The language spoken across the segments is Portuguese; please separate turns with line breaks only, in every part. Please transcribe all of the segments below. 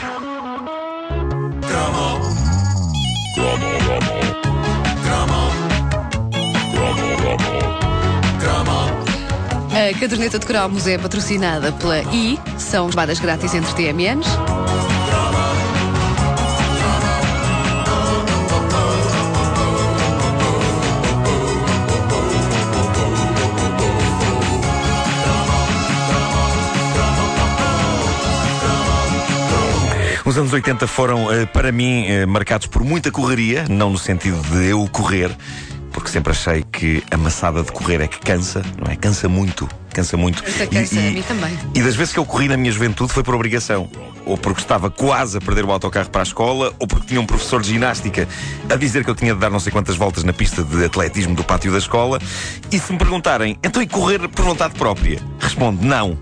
A caderneta de cromos é patrocinada pela I, são chamadas grátis entre TMNs.
Anos 80 foram, eh, para mim, eh, marcados por muita correria, não no sentido de eu correr, porque sempre achei que a maçada de correr é que cansa, não é? Cansa muito, cansa muito.
Cansa, a mim também.
E das vezes que eu corri na minha juventude foi por obrigação. Ou porque estava quase a perder o autocarro para a escola, ou porque tinha um professor de ginástica a dizer que eu tinha de dar não sei quantas voltas na pista de atletismo do pátio da escola. E se me perguntarem, então e correr por vontade própria? Respondo, não.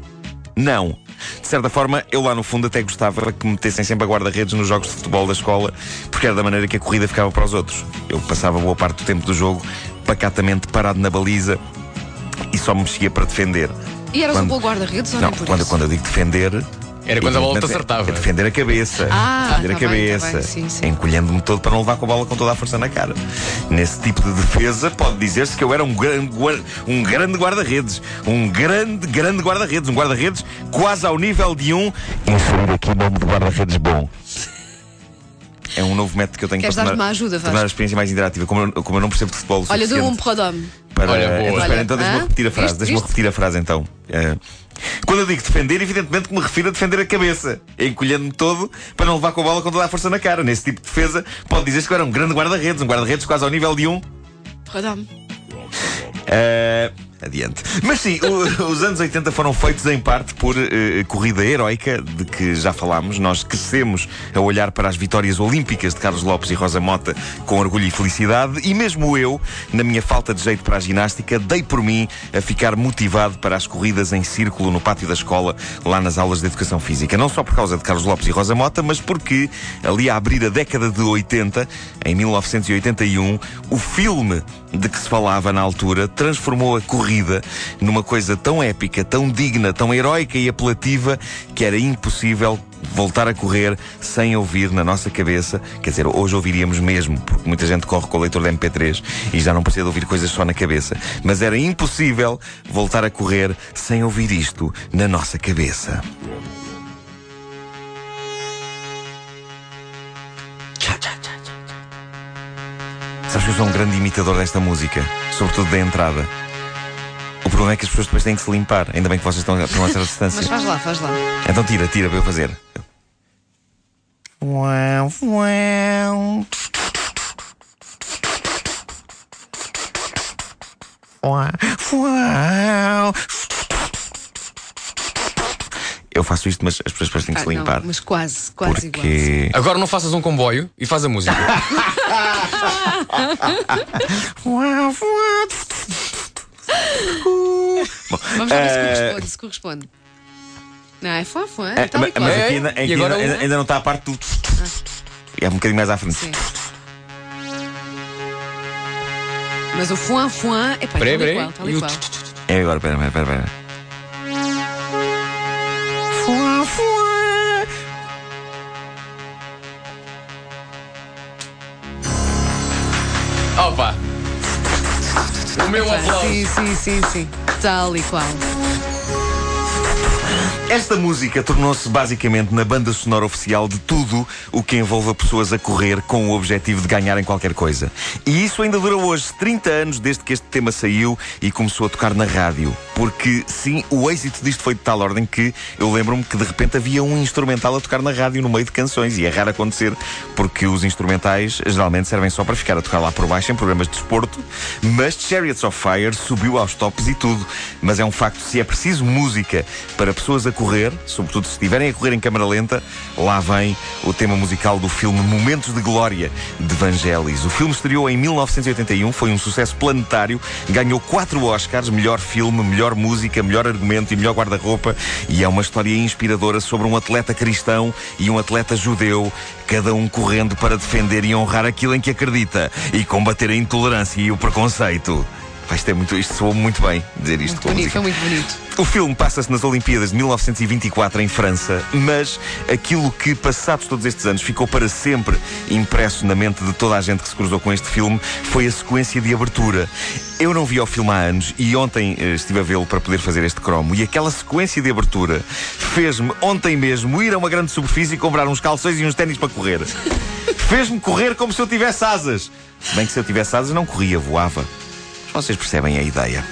Não. De certa forma, eu lá no fundo até gostava que metessem sempre a guarda-redes nos jogos de futebol da escola, porque era da maneira que a corrida ficava para os outros. Eu passava boa parte do tempo do jogo pacatamente parado na baliza e só me mexia para defender.
E eras
Quando-
um bom guarda-redes ou
Não,
por
quando, quando eu digo defender.
Era quando a bola te acertava.
É defender a cabeça.
Ah,
defender a
tá bem, tá
cabeça.
bem, sim, sim.
Encolhendo-me todo para não levar com a bola com toda a força na cara. Nesse tipo de defesa, pode dizer-se que eu era um grande, um grande guarda-redes. Um grande, grande guarda-redes. Um guarda-redes quase ao nível de um. Inserir aqui o nome de guarda-redes bom. É um novo método que eu tenho
Queres
para tornar,
uma ajuda,
tornar a experiência mais interativa. Como eu, como eu não percebo de futebol o
Olha, dou um prodome.
Para.
Olha, boa.
Então, espera, então deixa-me repetir a frase. Deixa-me repetir a frase então. Eh, quando eu digo defender, evidentemente que me refiro a defender a cabeça, encolhendo-me todo para não levar com a bola com toda a força na cara. Nesse tipo de defesa, pode dizer-se que eu era um grande guarda-redes, um guarda-redes quase ao nível de um.
Prodome.
Eh, adiante. Mas sim, o- os anos 80 foram feitos em parte por eh, corrida heroica, de que já falámos. Nós crescemos a olhar para as vitórias olímpicas de Carlos Lopes e Rosa Mota com orgulho e felicidade, e mesmo eu, na minha falta de jeito para a ginástica, dei por mim a ficar motivado para as corridas em círculo no pátio da escola, lá nas aulas de educação física. Não só por causa de Carlos Lopes e Rosa Mota, mas porque, ali a abrir a década de 80, em 1981, o filme de que se falava na altura transformou a corrida numa coisa tão épica, tão digna, tão heroica e apelativa que era impossível voltar a correr sem ouvir na nossa cabeça. Quer dizer, hoje ouviríamos mesmo, porque muita gente corre com o leitor de MP3 e já não precisa de ouvir coisas só na cabeça. Mas era impossível voltar a correr sem ouvir isto na nossa cabeça. Sabes que eu sou um grande imitador desta música, sobretudo da entrada. O problema é que as pessoas depois têm que se limpar. Ainda bem que vocês estão a uma certa distância.
Mas faz lá, faz lá.
Então tira, tira para eu fazer. Uau, uau. Uau. Eu faço isto, mas as pessoas depois têm que
Ah,
se limpar.
não, mas quase, quase igual.
porque.
Agora não faças um comboio e faz a música.
Uau, uau. Bom,
Vamos lá ver se
eh,
corresponde, se corresponde. Não, é fã, fã.
É,
Tal
mas
e
É,
aqui, ainda, aqui
agora
ainda,
o-
ainda não está a parte do. É um bocadinho mais à frente.
Sim. Mas o fuan, fuan, é pá, tal
Peraí,
e
peraí.
qual, tal
E
e
o
qual.
tch, tch, tch.
É agora, pera, pera, pera. pera.
Opa! O meu aplauso.
Sim, sim, sim, sim. Tal e qual.
Esta música tornou-se basicamente na banda sonora oficial de tudo o que envolva pessoas a correr com o objetivo de ganharem qualquer coisa. E isso ainda dura hoje, 30 anos desde que este tema saiu e começou a tocar na rádio. Porque, sim, o êxito disto foi de tal ordem que eu lembro-me que de repente havia um instrumental a tocar na rádio no meio de canções. E é raro acontecer, porque os instrumentais geralmente servem só para ficar a tocar lá por baixo em programas de desporto. Mas Chariots of Fire subiu aos tops e tudo. Mas é um facto, se é preciso música para pessoas a correr, sobretudo se estiverem a correr em câmara lenta, lá vem o tema musical do filme Momentos de Glória de Vangelis. O filme estreou em 1981, foi um sucesso planetário, ganhou quatro Oscars, melhor filme, melhor música, melhor argumento e melhor guarda-roupa, e é uma história inspiradora sobre um atleta cristão e um atleta judeu, cada um correndo para defender e honrar aquilo em que acredita e combater a intolerância e o preconceito. Isto, é muito, isto soou muito bem dizer isto
Muito
com
bonito, foi muito bonito.
O filme passa-se nas Olimpíadas de 1924 em França, mas aquilo que, passados todos estes anos, ficou para sempre impresso na mente de toda a gente que se cruzou com este filme foi a sequência de abertura. Eu não vi o filme há anos e ontem eh, estive a vê-lo para poder fazer este cromo. E aquela sequência de abertura fez-me, ontem mesmo, ir a uma grande superfície e comprar uns calções e uns ténis para correr. Fez-me correr como se eu tivesse asas. Se bem que se eu tivesse asas, não corria, voava. Vocês percebem a ideia.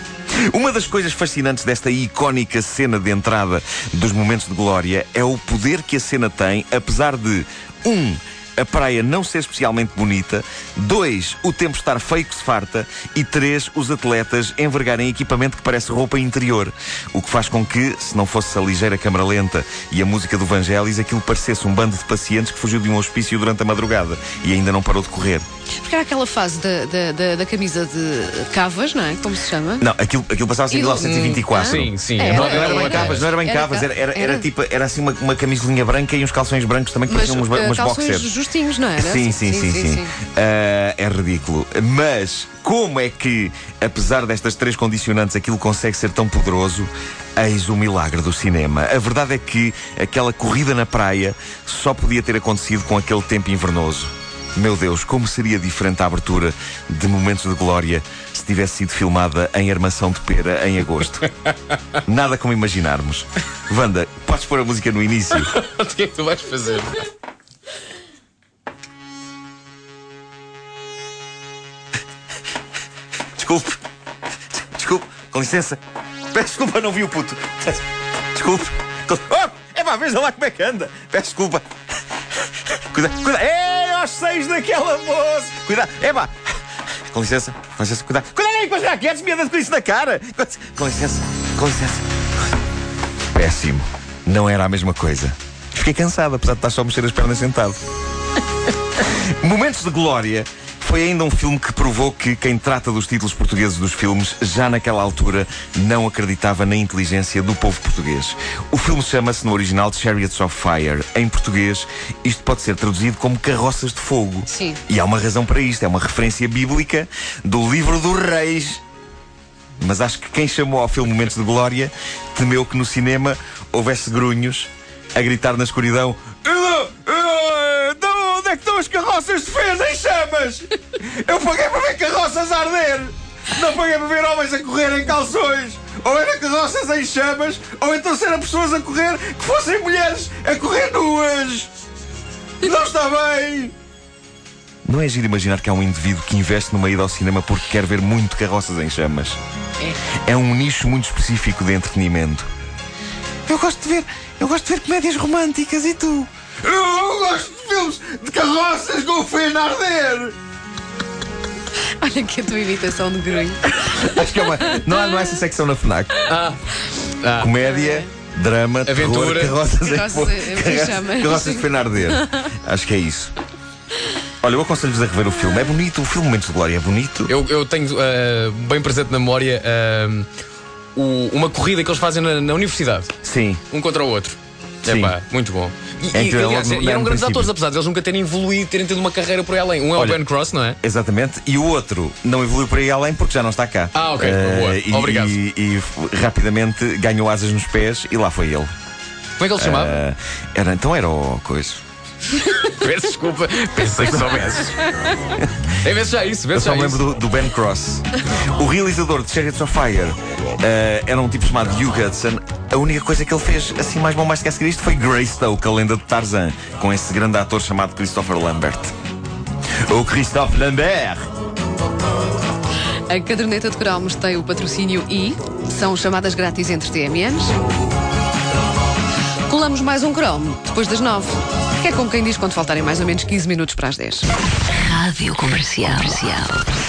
Uma das coisas fascinantes desta icónica cena de entrada dos momentos de glória é o poder que a cena tem, apesar de um a praia não ser especialmente bonita, dois, o tempo estar feio que se farta e três, os atletas envergarem equipamento que parece roupa interior, o que faz com que, se não fosse a ligeira câmara lenta e a música do Vangelis, aquilo parecesse um bando de pacientes que fugiu de um hospício durante a madrugada e ainda não parou de correr.
Porque era aquela fase da, da, da, da camisa de cavas, não é? Como se chama?
Não, aquilo, aquilo passava-se em
E do-
1924.
Sim, sim.
Era,
Não, não era bem
Era.
cavas, não era bem
Era
cavas,
ca-
era, era, era
era.
tipo, era assim uma, uma camisolinha branca e uns calções brancos também que pareciam umas,
eh,
umas
calções
boxers.
Justinhos, não era?
Sim, sim, sim, sim. Ah, é ridículo. Mas como é que, apesar destas três condicionantes, aquilo consegue ser tão poderoso? Eis o milagre do cinema. A verdade é que aquela corrida na praia só podia ter acontecido com aquele tempo invernoso. Meu Deus, como seria diferente a abertura de Momentos de Glória se tivesse sido filmada em armação de pera em agosto? Nada como imaginarmos. Wanda, podes pôr a música no início?
O que é que tu vais fazer?
Desculpe. Desculpe. Com licença. Peço desculpa, não vi o puto. Desculpe. Oh, é pá, veja lá como é que anda. Peço desculpa. Cuidado, cuidado. Ei, aos seis daquela moça. Cuidado. É pá. Com licença. Com licença. Cuidado. Cuidado aí com as raquetes, me andas com isso na cara. Com licença. Com licença. Péssimo. Não era a mesma coisa. Fiquei cansado, apesar de estar só a mexer as pernas sentado. Momentos de Glória foi ainda um filme que provou que quem trata dos títulos portugueses dos filmes, já naquela altura, não acreditava na inteligência do povo português. O filme chama-se no original Chariots of Fire. Em português, isto pode ser traduzido como Carroças de Fogo.
Sim.
E há uma razão para isto, é uma referência bíblica do livro dos Reis. Mas acho que quem chamou ao filme Momentos de Glória temeu que no cinema houvesse grunhos a gritar na escuridão: "Ah, ah, então Onde é que estão as carroças de defesa em chamas? Eu paguei para ver carroças a arder! Não paguei para ver homens a correr em calções! Ou era carroças em chamas, ou então se eram pessoas a correr que fossem mulheres a correr nuas! Não está bem! Não é giro imaginar que há um indivíduo que investe numa ida ao cinema porque quer ver muito carroças em chamas. É um nicho muito específico de entretenimento. Eu gosto de ver, eu gosto de ver comédias românticas e tu? Eu gosto filmes de carroças com o feno a arder.
Olha que a tua imitação de grunho.
Acho que é uma. Não há, não há essa secção na Fnac.
Ah,
Comédia, drama,
Aventura.
terror, carroças,
Carroças
em, carroças- de feno a arder. Acho que é isso. Olha, eu aconselho-vos a rever o filme. É bonito, o filme Momentos de Glória é bonito.
eu, eu tenho ah, bem presente na memória ah, o- uma corrida que eles fazem na, na universidade,
Sim.
um contra o outro.
Sim.
Epá, muito bom. E,
É
e, aliás,
no-
e eram grandes atores, apesar de eles nunca terem evoluído, terem tido uma carreira por aí além. Um é
Olha,
o Ben Cross, não é?
Exatamente, e o outro não evoluiu por aí além porque já não está cá.
Ah, ok,
Eh,
boa.
e,
Obrigado.
E, e rapidamente ganhou asas nos pés e lá foi ele.
Como é que ele se chamava?
Eh, era, então era o coisa.
Peço desculpa, pensei que soubesses. É, vê já isso, vê
só
já
me
isso.
lembro do, do Ben Cross. O realizador de Chariots of Fire eh, era um tipo chamado Hugh Hudson. A única coisa que ele fez assim mais bom mais que a seguir isto foi Greystoke, a lenda de Tarzan, com esse grande ator chamado Christopher Lambert. O Christophe Lambert!
A caderneta de cromos tem o patrocínio e são chamadas grátis entre TMNs. Colamos mais um cromo depois das nove. Que é como quem diz quando faltarem mais ou menos 15 minutos para as 10.
Rádio Comercial. Comercial.